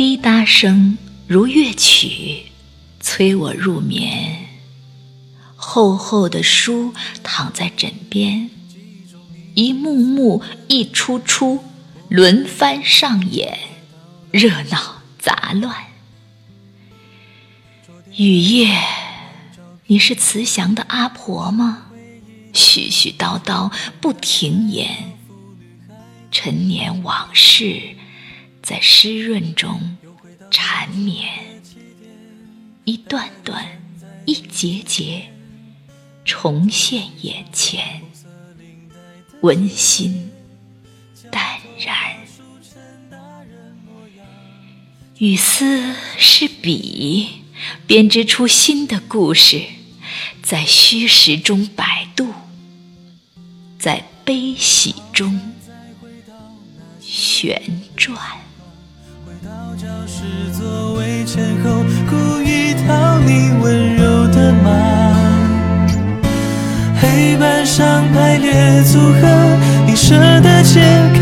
滴答声如乐曲，催我入眠。厚厚的书躺在枕边，一幕幕，一出出，轮番上演，热闹杂乱。雨夜，你是慈祥的阿婆吗？絮絮叨叨不停言，陈年往事在湿润中缠绵，一段段，一节节，重现眼前，温馨淡然。雨丝是笔。编织出新的故事，在虚实中摆渡，在悲喜中旋转。教室座位前后，故意讨你温柔的骂。黑板上排列组合，你舍得解开